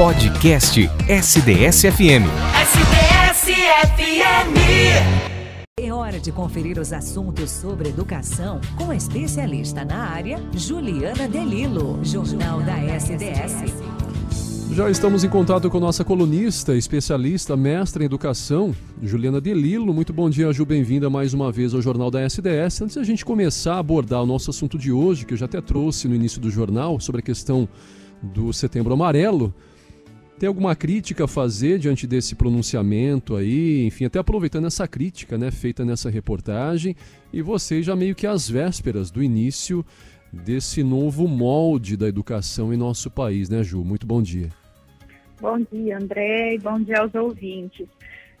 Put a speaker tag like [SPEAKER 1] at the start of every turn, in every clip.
[SPEAKER 1] Podcast SDS-FM.
[SPEAKER 2] SDS-FM.
[SPEAKER 3] É hora de conferir os assuntos sobre educação com a especialista na área, Juliana Delilo, Jornal da SDS.
[SPEAKER 4] Já estamos em contato com nossa colunista, especialista, mestra em educação, Juliana Delilo. Muito bom dia, Ju. Bem-vinda mais uma vez ao Jornal da SDS. Antes da gente começar a abordar o nosso assunto de hoje, que eu já até trouxe no início do jornal, sobre a questão do Setembro Amarelo, tem alguma crítica a fazer diante desse pronunciamento aí? Enfim, até aproveitando essa crítica né, feita nessa reportagem, e você já meio que às vésperas do início desse novo molde da educação em nosso país, né, Ju? Muito bom dia.
[SPEAKER 5] Bom dia, André, e bom dia aos ouvintes.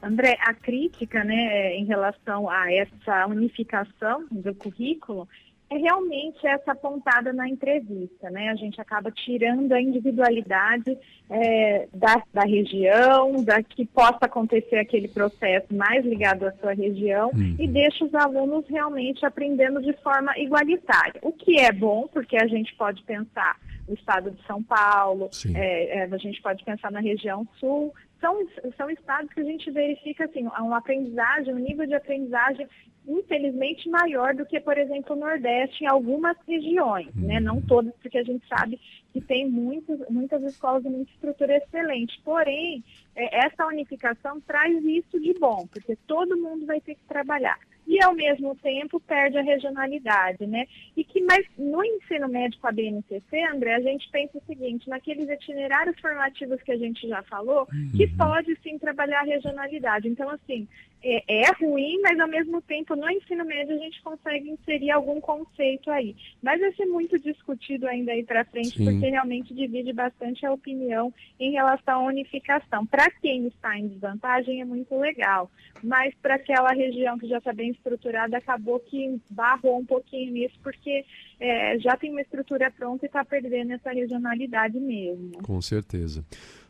[SPEAKER 5] André, a crítica né, em relação a essa unificação do currículo é realmente essa pontada na entrevista, né? A gente acaba tirando a individualidade é, da, da região, da que possa acontecer aquele processo mais ligado à sua região
[SPEAKER 4] Uhum.
[SPEAKER 5] e deixa os alunos realmente aprendendo de forma igualitária. O que é bom, porque a gente pode pensar no estado de São Paulo, é, é, a gente pode pensar na região sul, são, são estados que a gente verifica assim, uma aprendizagem, um nível de aprendizagem infelizmente maior do que, por exemplo, o Nordeste em algumas regiões, né? Não todas, porque a gente sabe que tem muitas, muitas escolas e muita estrutura excelente. Porém, é, essa unificação traz isso de bom, porque todo mundo vai ter que trabalhar. E, ao mesmo tempo, perde a regionalidade, né? E que, mas no ensino médio com a BNCC, André, a gente pensa o seguinte, naqueles itinerários formativos que a gente já falou, que pode sim trabalhar a regionalidade. Então, assim, é, é ruim, mas ao mesmo tempo no ensino médio a gente consegue inserir algum conceito aí. Mas vai ser muito discutido ainda aí para frente,
[SPEAKER 4] Sim.
[SPEAKER 5] porque realmente divide bastante a opinião em relação à unificação. Para quem está em desvantagem é muito legal, mas para aquela região que já está bem estruturada, acabou que barrou um pouquinho nisso, porque é, já tem uma estrutura pronta e está perdendo essa regionalidade mesmo.
[SPEAKER 4] Com certeza.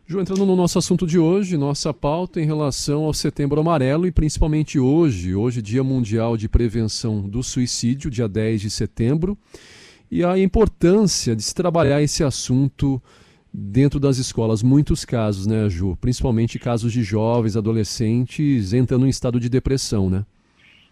[SPEAKER 4] Ju, entrando no nosso assunto de hoje, nossa pauta em relação ao Setembro Amarelo e principalmente hoje, hoje Dia Mundial de Prevenção do Suicídio, dia 10 de setembro, e a importância de se trabalhar esse assunto dentro das escolas. Muitos casos, né, Ju? Principalmente casos de jovens, adolescentes entrando em estado de depressão, né?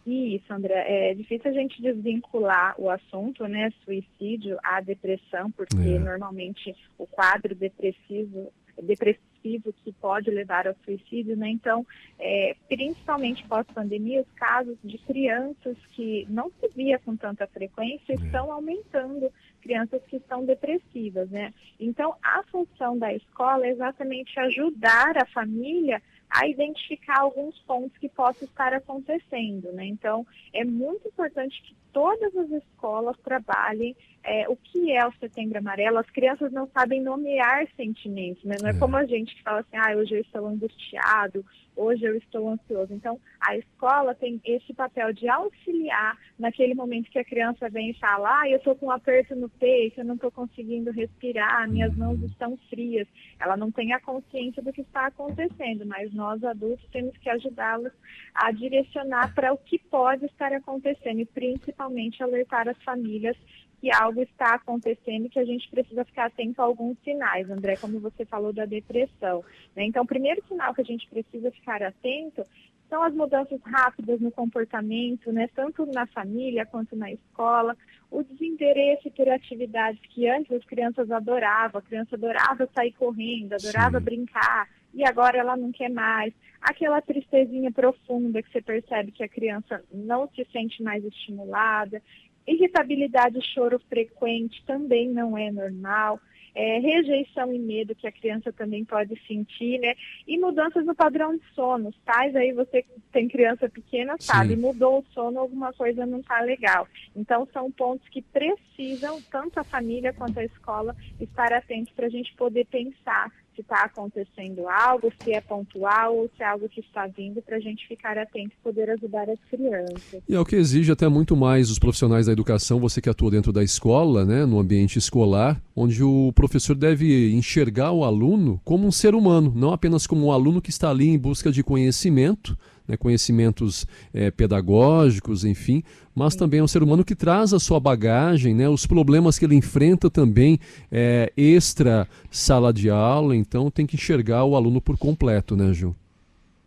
[SPEAKER 5] Isso, André. É difícil a gente desvincular o assunto, né, suicídio, à depressão, porque
[SPEAKER 4] É.
[SPEAKER 5] normalmente o quadro depressivo, depressivo que pode levar ao suicídio, né? Então, é, principalmente pós-pandemia, os casos de crianças que não se via com tanta frequência estão aumentando, crianças que estão depressivas, né? Então, a função da escola é exatamente ajudar a família a identificar alguns pontos que possam estar acontecendo, né? Então, é muito importante que todas as escolas trabalhem é, o que é o Setembro Amarelo. As crianças não sabem nomear sentimentos, né? Não é,
[SPEAKER 4] É.
[SPEAKER 5] como a gente que fala assim, ah, hoje eu estou angustiado, hoje eu estou ansioso. Então, a escola tem esse papel de auxiliar naquele momento que a criança vem e fala, ah, eu estou com um aperto no peito, eu não estou conseguindo respirar, minhas mãos estão frias. Ela não tem a consciência do que está acontecendo, mas nós adultos temos que ajudá-los a direcionar para o que pode estar acontecendo e principalmente alertar as famílias que algo está acontecendo e que a gente precisa ficar atento a alguns sinais, André, como você falou da depressão. né? Então, o primeiro sinal que a gente precisa ficar atento são as mudanças rápidas no comportamento, né, tanto na família quanto na escola, o desinteresse por atividades que antes as crianças adoravam, a criança adorava sair correndo, adorava
[SPEAKER 4] Sim.
[SPEAKER 5] brincar, e agora ela não quer mais. Aquela tristezinha profunda que você percebe que a criança não se sente mais estimulada, irritabilidade e choro frequente também não é normal. É, rejeição e medo que a criança também pode sentir, né? E mudanças no padrão de sono. Os pais aí, você tem criança pequena, sabe,
[SPEAKER 4] Sim.
[SPEAKER 5] mudou o sono, alguma coisa não está legal. Então, são pontos que precisam, tanto a família quanto a escola, estar atentos para a gente poder pensar se está acontecendo algo, se é pontual ou se é algo que está vindo, para a gente ficar atento e poder ajudar as crianças.
[SPEAKER 4] E é o que exige até muito mais os profissionais da educação, você que atua dentro da escola, né, no ambiente escolar, onde o professor deve enxergar o aluno como um ser humano, não apenas como um aluno que está ali em busca de conhecimento, né, conhecimentos é, pedagógicos, enfim, mas também é um ser humano que traz a sua bagagem, né, os problemas que ele enfrenta também é, extra sala de aula, então tem que enxergar o aluno por completo, né, Ju?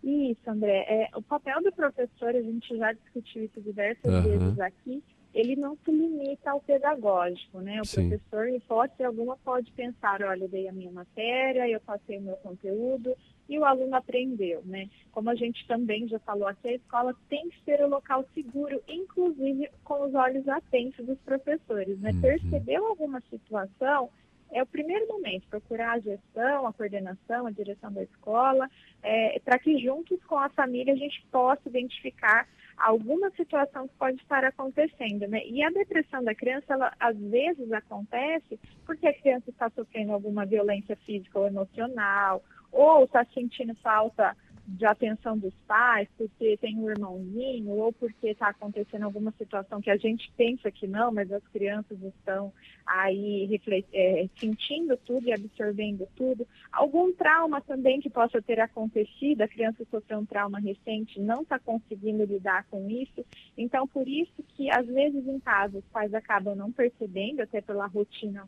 [SPEAKER 5] Isso, André. É, o papel do professor, a gente já discutiu isso diversas uhum. vezes aqui, ele não se limita ao pedagógico, né? O Sim. professor, em hipótese alguma, pode pensar, olha, eu dei a minha matéria, eu passei o meu conteúdo e o aluno aprendeu, né? Como a gente também já falou aqui, a escola tem que ser o um local seguro, inclusive com os olhos atentos dos professores, né? Uhum. Percebeu alguma situação, é o primeiro momento, procurar a gestão, a coordenação, a direção da escola, é, para que juntos com a família a gente possa identificar alguma situação que pode estar acontecendo, né? E a depressão da criança, ela às vezes acontece porque a criança está sofrendo alguma violência física ou emocional, ou está sentindo falta de atenção dos pais, porque tem um irmãozinho, ou porque está acontecendo alguma situação que a gente pensa que não, mas as crianças estão aí é, sentindo tudo e absorvendo tudo. Algum trauma também que possa ter acontecido, a criança sofreu um trauma recente, não está conseguindo lidar com isso. Então, por isso que às vezes em casa os pais acabam não percebendo, até pela rotina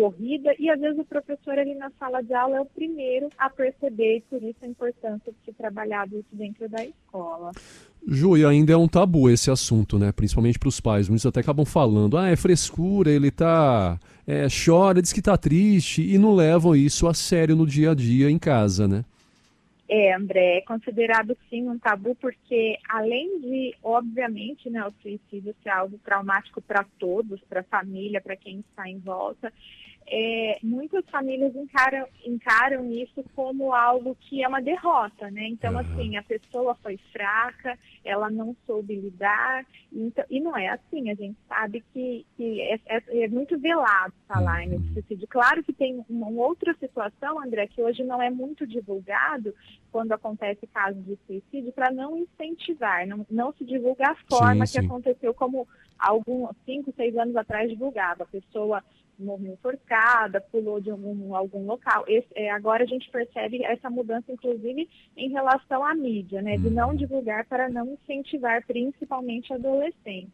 [SPEAKER 5] corrida e às vezes o professor ali na sala de aula é o primeiro a perceber e por isso a importância de trabalhar isso dentro da escola.
[SPEAKER 4] Ju, e ainda é um tabu esse assunto, né? Principalmente para os pais. Muitos até acabam falando, ah, é frescura, ele tá. É, chora, diz que tá triste, e não levam isso a sério no dia a dia em casa, né?
[SPEAKER 5] É, André, é considerado sim um tabu porque, além de, obviamente, né, o suicídio ser algo traumático para todos, para a família, para quem está em volta, é, muitas famílias encaram, encaram isso como algo que é uma derrota, né? Então, assim, a pessoa foi fraca, ela não soube lidar, então, e não é assim, a gente sabe que, que é, é, é muito velado falar uhum. nesse suicídio. Claro que tem uma outra situação, André, que hoje não é muito divulgado quando acontece caso de suicídio, para não incentivar, não, não se divulga a forma sim, sim. que aconteceu como alguns cinco, seis anos atrás divulgava. A pessoa morreu enforcada, pulou de algum, algum local. Esse, é, agora a gente percebe essa mudança, inclusive, em relação à mídia, né? De não uhum. divulgar para não incentivar, principalmente adolescentes.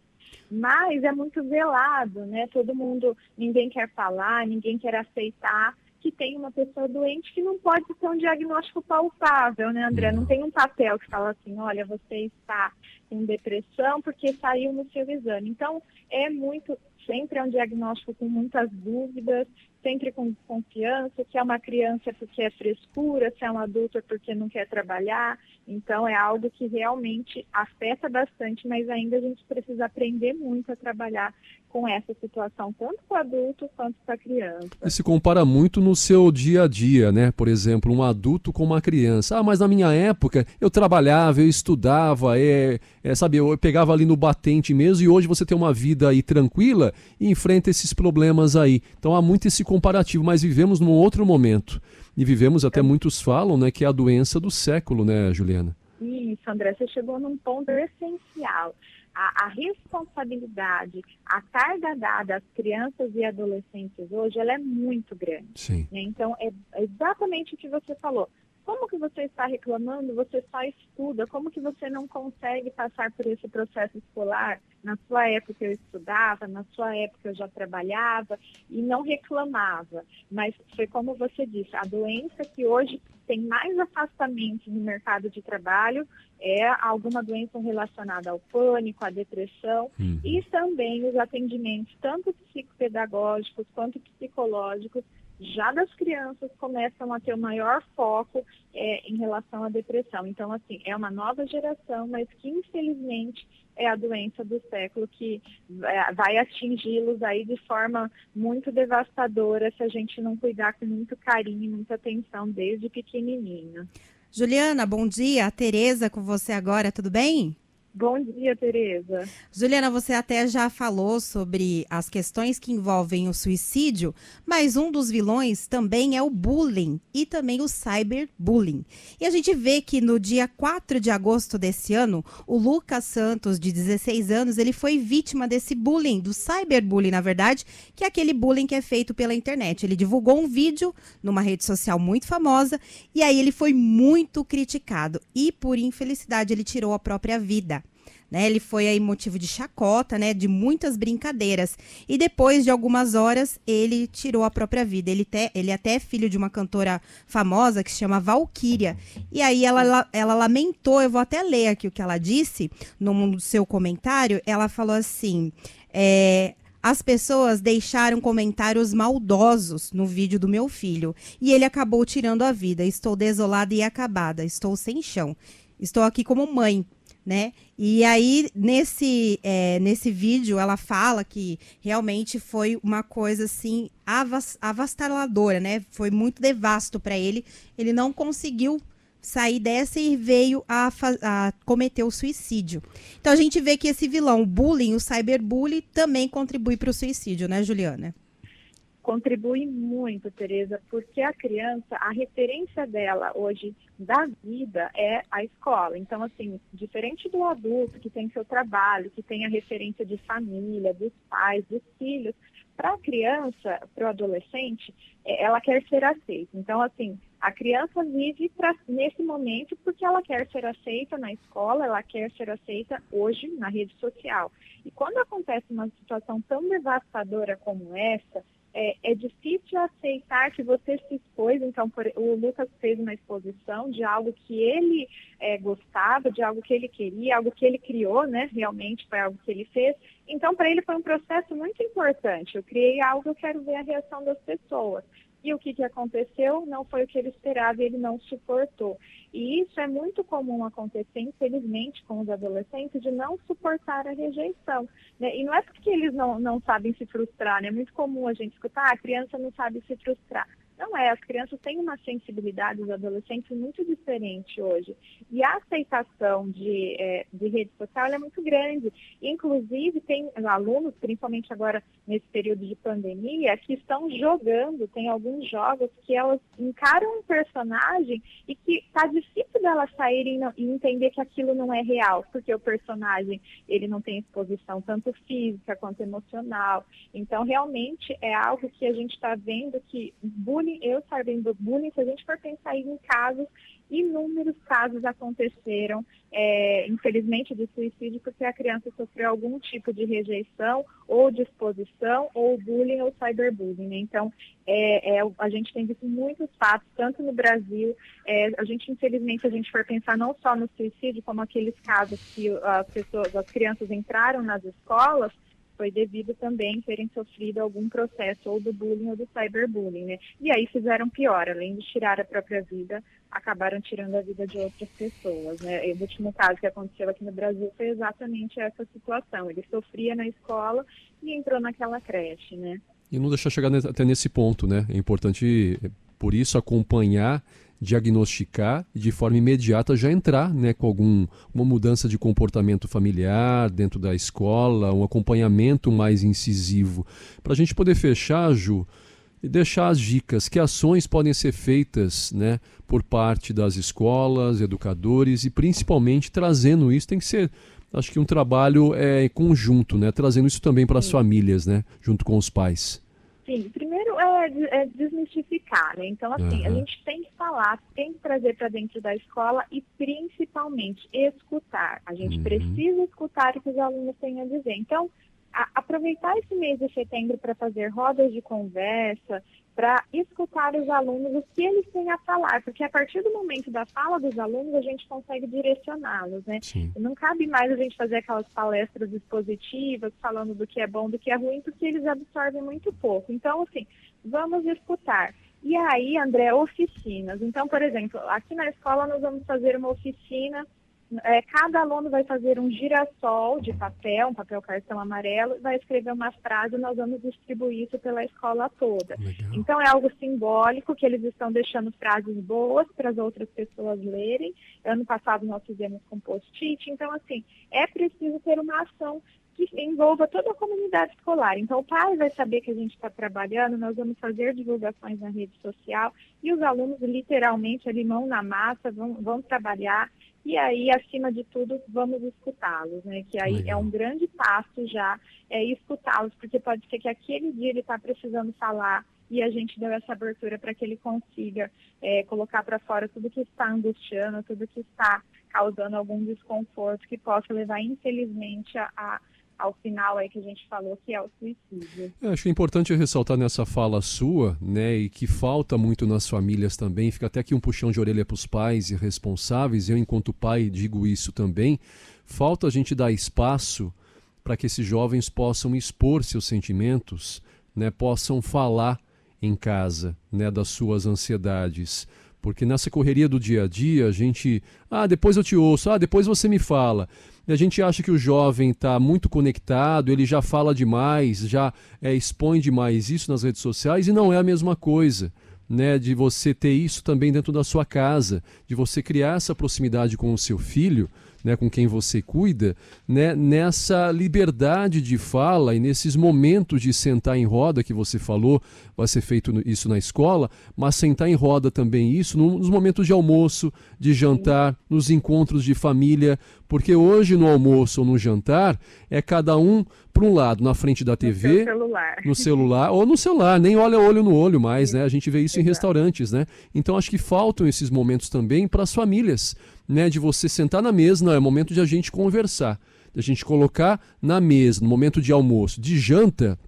[SPEAKER 5] Mas é muito velado, né? Todo mundo, ninguém quer falar, ninguém quer aceitar que tem uma pessoa doente que não pode ter um diagnóstico palpável, né, André? Não tem um papel que fala assim, olha, você está em depressão porque saiu no seu exame. Então, é muito sempre é um diagnóstico com muitas dúvidas, sempre com confiança, se é uma criança porque é frescura, se é um adulto porque não quer trabalhar. Então é algo que realmente afeta bastante, mas ainda a gente precisa aprender muito a trabalhar com essa situação, tanto para o adulto quanto para a criança.
[SPEAKER 4] E se compara muito no seu dia a dia, né? Por exemplo, um adulto com uma criança. Ah, mas na minha época eu trabalhava, eu estudava, é, é, sabe, eu pegava ali no batente mesmo e hoje você tem uma vida aí tranquila e enfrenta esses problemas aí. Então há muito esse comparativo, mas vivemos num outro momento. E vivemos, até muitos falam, né, que é a doença do século, né, Juliana?
[SPEAKER 5] Isso, André, você chegou num ponto essencial a, a, responsabilidade, a carga dada às crianças e adolescentes hoje, ela é muito grande. Né? Então, é exatamente o que você falou. Como que você está reclamando? Você só estuda. Como que você não consegue passar por esse processo escolar? Na sua época eu estudava, na sua época eu já trabalhava e não reclamava. Mas foi como você disse, a doença que hoje tem mais afastamento no mercado de trabalho é alguma doença relacionada ao pânico, à depressão uhum. e também os atendimentos, tanto psicopedagógicos quanto psicológicos, já das crianças começam a ter o maior foco é, em relação à depressão. Então, assim, é uma nova geração, mas que infelizmente é a doença do século que é, vai atingi-los aí de forma muito devastadora se a gente não cuidar com muito carinho e muita atenção desde pequenininho.
[SPEAKER 2] Juliana, bom dia. A Tereza com você agora, tudo bem?
[SPEAKER 5] Bom dia, Tereza.
[SPEAKER 2] Juliana, você até já falou sobre as questões que envolvem o suicídio, mas um dos vilões também é o bullying e também o cyberbullying. E a gente vê que no dia 4 de agosto desse ano, o Lucas Santos, de 16 anos, ele foi vítima desse bullying, do cyberbullying, na verdade, que é aquele bullying que é feito pela internet. Ele divulgou um vídeo numa rede social muito famosa e aí ele foi muito criticado e, por infelicidade, ele tirou a própria vida. Né, ele foi aí motivo de chacota, né, de muitas brincadeiras. E depois de algumas horas, ele tirou a própria vida. Ele, te, ele até é filho de uma cantora famosa que se chama Valkyria. E aí ela, ela lamentou, eu vou até ler aqui o que ela disse no seu comentário. Ela falou assim: é, as pessoas deixaram comentários maldosos no vídeo do meu filho e ele acabou tirando a vida. Estou desolada e acabada, estou sem chão. Estou aqui como mãe, né? E aí, nesse, é, nesse vídeo, ela fala que realmente foi uma coisa assim avastadora, né? Foi muito devasto para ele. Ele não conseguiu sair dessa e veio a, a, cometer o suicídio. Então a gente vê que esse vilão, o bullying, o cyberbullying, também contribui para o suicídio, né, Juliana?
[SPEAKER 5] Contribui muito, Tereza, porque a criança, a referência dela hoje da vida é a escola. Então, assim, diferente do adulto que tem seu trabalho, que tem a referência de família, dos pais, dos filhos, para a criança, para o adolescente, é, ela quer ser aceita. Então, assim, a criança vive pra, nesse momento porque ela quer ser aceita na escola, ela quer ser aceita hoje na rede social. E quando acontece uma situação tão devastadora como essa, é, é, difícil aceitar que você se expôs. Então, por, o Lucas fez uma exposição de algo que ele é, gostava, de algo que ele queria, algo que ele criou, né? Realmente foi algo que ele fez. Então, para ele foi um processo muito importante. Eu criei algo, eu quero ver a reação das pessoas. E o que, que aconteceu não foi o que ele esperava e ele não suportou. E isso é muito comum acontecer, infelizmente, com os adolescentes, de não suportar a rejeição. Né? E não é porque eles não, não sabem se frustrar, né? É muito comum a gente escutar, ah, a criança não sabe se frustrar. Não é, as crianças têm uma sensibilidade, os adolescentes, muito diferente hoje. E a aceitação de, é, de rede social é muito grande. Inclusive, tem alunos, principalmente agora nesse período de pandemia, que estão jogando, tem alguns jogos que elas encaram um personagem e que está difícil delas saírem e entender que aquilo não é real, porque o personagem ele não tem exposição tanto física quanto emocional. Então, realmente é algo que a gente está vendo que bullying eu sabendo bullying, se a gente for pensar em casos, inúmeros casos aconteceram, é, infelizmente, de suicídio, porque a criança sofreu algum tipo de rejeição, ou de exposição, ou bullying ou cyberbullying. Né? Então, é, é, a gente tem visto muitos fatos, tanto no Brasil, é, a gente, infelizmente, a gente for pensar não só no suicídio, como aqueles casos que as pessoas, as crianças entraram nas escolas, foi devido também terem sofrido algum processo ou do bullying ou do cyberbullying, né? E aí fizeram pior, além de tirar a própria vida, acabaram tirando a vida de outras pessoas, né? O último caso que aconteceu aqui no Brasil foi exatamente essa situação. Ele sofria na escola e entrou naquela creche, né?
[SPEAKER 4] E não deixar chegar até nesse ponto, né? É importante, por isso, acompanhar diagnosticar e de forma imediata já entrar né, com alguma mudança de comportamento familiar dentro da escola, um acompanhamento mais incisivo. Para a gente poder fechar, Ju, e deixar as dicas, que ações podem ser feitas né, por parte das escolas, educadores e principalmente trazendo isso, tem que ser, acho que um trabalho é, conjunto, né, trazendo isso também para as famílias, né, junto com os pais.
[SPEAKER 5] Sim, primeiro é, é desmistificar, né? Então, assim, uhum. a gente tem que falar, tem que trazer para dentro da escola e principalmente escutar. A gente uhum. precisa escutar o que os alunos têm a dizer. Então, a, aproveitar esse mês de setembro para fazer rodas de conversa, para escutar os alunos o que eles têm a falar, porque a partir do momento da fala dos alunos a gente consegue direcioná-los, né? Sim. Não cabe mais a gente fazer aquelas palestras expositivas falando do que é bom, do que é ruim, porque eles absorvem muito pouco. Então, assim, vamos escutar. E aí, André, oficinas. Então, por exemplo, aqui na escola nós vamos fazer uma oficina é, cada aluno vai fazer um girassol de papel, um papel cartão amarelo, vai escrever uma frase e nós vamos distribuir isso pela escola toda.
[SPEAKER 4] Legal.
[SPEAKER 5] Então é algo simbólico que eles estão deixando frases boas para as outras pessoas lerem. Ano passado nós fizemos com post-it. Então, assim, é preciso ter uma ação que envolva toda a comunidade escolar. Então, o pai vai saber que a gente está trabalhando, nós vamos fazer divulgações na rede social e os alunos, literalmente, ali, mão na massa, vão, vão trabalhar. E aí, acima de tudo, vamos escutá-los, né? Que aí
[SPEAKER 4] Legal.
[SPEAKER 5] é um grande passo já, é escutá-los, porque pode ser que aquele dia ele está precisando falar e a gente deu essa abertura para que ele consiga é, colocar para fora tudo que está angustiando, tudo que está causando algum desconforto que possa levar, infelizmente, a, a ao final aí que a gente falou, que é o suicídio.
[SPEAKER 4] Eu acho importante ressaltar nessa fala sua, né, e que falta muito nas famílias também, fica até aqui um puxão de orelha para os pais e responsáveis, eu enquanto pai digo isso também, falta a gente dar espaço para que esses jovens possam expor seus sentimentos, né, possam falar em casa, né, das suas ansiedades. Porque nessa correria do dia a dia, a gente, ah, depois eu te ouço, ah, depois você me fala. E a gente acha que o jovem está muito conectado, ele já fala demais, já é, expõe demais isso nas redes sociais e não é a mesma coisa. Né, de você ter isso também dentro da sua casa, de você criar essa proximidade com o seu filho, né, com quem você cuida, né, nessa liberdade de fala e nesses momentos de sentar em roda que você falou, vai ser feito isso na escola, mas sentar em roda também isso no- nos momentos de almoço, de jantar, nos encontros de família, porque hoje no almoço ou no jantar é cada um para um lado, na frente da
[SPEAKER 5] No
[SPEAKER 4] TV,
[SPEAKER 5] celular.
[SPEAKER 4] no celular ou no celular, nem olha olho no olho mais, né? A gente vê isso em restaurantes, né? Então acho que faltam esses momentos também para as famílias, né? De você sentar na mesa, não, é momento de a gente conversar, de a gente colocar na mesa, no momento de almoço, de janta,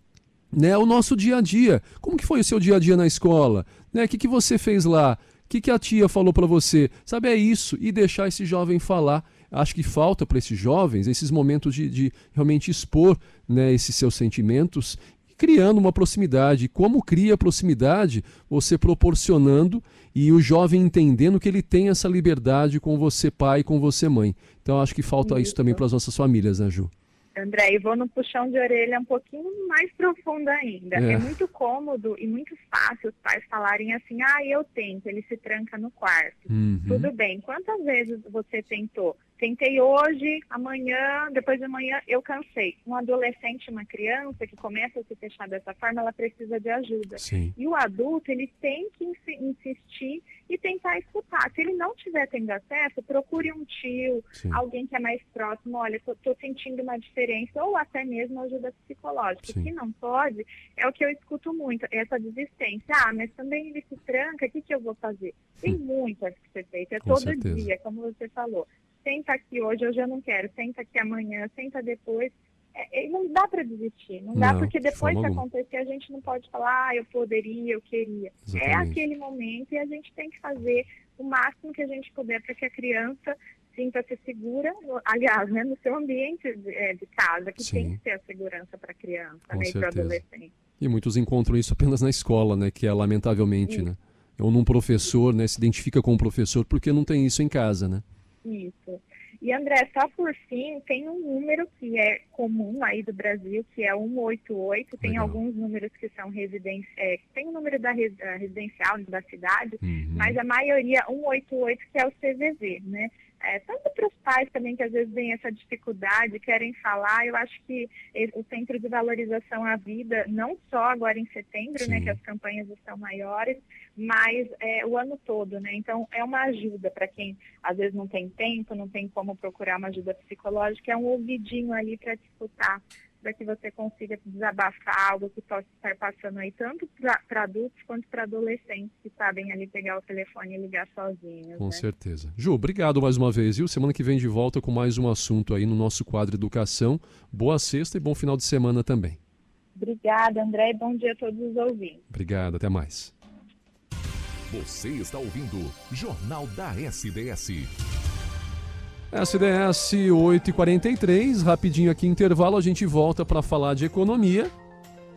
[SPEAKER 4] né? O nosso dia a dia. Como que foi o seu dia a dia na escola? Né? O que, que você fez lá? O que, que a tia falou para você? Sabe, é isso. E deixar esse jovem falar. Acho que falta para esses jovens esses momentos de, de realmente expor né, esses seus sentimentos, criando uma proximidade. Como cria proximidade? Você proporcionando e o jovem entendendo que ele tem essa liberdade com você, pai, com você, mãe. Então acho que falta isso,
[SPEAKER 5] Isso.
[SPEAKER 4] também para as nossas famílias, né, Ju?
[SPEAKER 5] André, e vou no puxão de orelha um pouquinho mais profundo ainda.
[SPEAKER 4] É.
[SPEAKER 5] É. muito cômodo e muito fácil os pais falarem assim, ah, eu tento, ele se tranca no quarto.
[SPEAKER 4] Uhum.
[SPEAKER 5] Tudo bem. Quantas vezes você tentou? Tentei hoje, amanhã, depois de amanhã, eu cansei. Um adolescente, uma criança que começa a se fechar dessa forma, ela precisa de ajuda.
[SPEAKER 4] Sim.
[SPEAKER 5] E o adulto, ele tem que insi- insistir e tentar escutar. Se ele não tiver tendo acesso, procure um tio,
[SPEAKER 4] Sim.
[SPEAKER 5] alguém que é mais próximo, olha, tô sentindo uma diferença, ou até mesmo ajuda psicológica.
[SPEAKER 4] Sim.
[SPEAKER 5] Se não pode, é o que eu escuto muito, essa desistência. Ah, mas também ele se tranca, o que, que eu vou fazer? Tem muito a ser feito, é
[SPEAKER 4] Com
[SPEAKER 5] todo
[SPEAKER 4] certeza.
[SPEAKER 5] dia, como você falou. Senta aqui hoje, hoje eu não quero, senta aqui amanhã, senta depois. É, é, não dá para desistir, não dá,
[SPEAKER 4] Não,
[SPEAKER 5] porque
[SPEAKER 4] de
[SPEAKER 5] depois que
[SPEAKER 4] alguma.
[SPEAKER 5] acontecer, a gente não pode falar, ah, eu poderia, eu queria. É
[SPEAKER 4] Exatamente.
[SPEAKER 5] aquele momento e a gente tem que fazer o máximo que a gente puder para que a criança sinta-se segura, aliás, né, no seu ambiente de, é, de casa, que
[SPEAKER 4] Sim.
[SPEAKER 5] tem que ter a segurança para a criança
[SPEAKER 4] Com
[SPEAKER 5] né, e para o
[SPEAKER 4] certeza.
[SPEAKER 5] adolescente.
[SPEAKER 4] E muitos encontram isso apenas na escola, né? Que é lamentavelmente,
[SPEAKER 5] Isso.
[SPEAKER 4] né? Ou num professor, né? Se identifica com o professor porque não tem isso em casa, né?
[SPEAKER 5] Isso. E André, só por fim, tem um número que é comum aí do Brasil, que é 188. Tem
[SPEAKER 4] Legal.
[SPEAKER 5] alguns números que são residenciais, tem o número da res- residencial da cidade,
[SPEAKER 4] Uhum.
[SPEAKER 5] mas a maioria 188 que é o CVV, né? É, tanto para os pais também que às vezes têm essa dificuldade, querem falar, eu acho que o Centro de Valorização à Vida, não só agora em setembro,
[SPEAKER 4] Sim.
[SPEAKER 5] né, que as campanhas estão maiores, mas é, o ano todo, né? Então é uma ajuda para quem às vezes não tem tempo, não tem como procurar uma ajuda psicológica, é um ouvidinho ali para te escutar, para que você consiga desabafar algo que possa estar passando aí, tanto para adultos quanto para adolescentes que sabem ali pegar o telefone e ligar sozinhos.
[SPEAKER 4] Com
[SPEAKER 5] né?
[SPEAKER 4] certeza. Ju, obrigado mais uma vez, viu? Semana que vem de volta com mais um assunto aí no nosso quadro Educação. Boa sexta e bom final de semana também.
[SPEAKER 5] Obrigada, André, e bom dia a todos os ouvintes.
[SPEAKER 4] Obrigado, até mais.
[SPEAKER 1] Você está ouvindo Jornal da SDS.
[SPEAKER 4] SDS 8h43, rapidinho aqui intervalo, a gente volta para falar de economia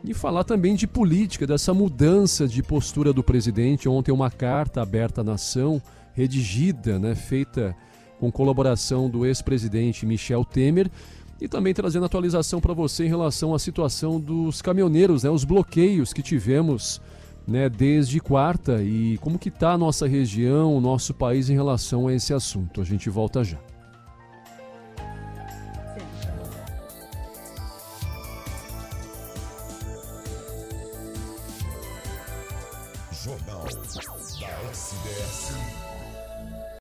[SPEAKER 4] e falar também de política, dessa mudança de postura do presidente. Ontem uma carta aberta à nação, redigida, né, feita com colaboração do ex-presidente Michel Temer e também trazendo atualização para você em relação à situação dos caminhoneiros, né, os bloqueios que tivemos né, desde quarta e como que está a nossa região, o nosso país em relação a esse assunto. A gente volta já.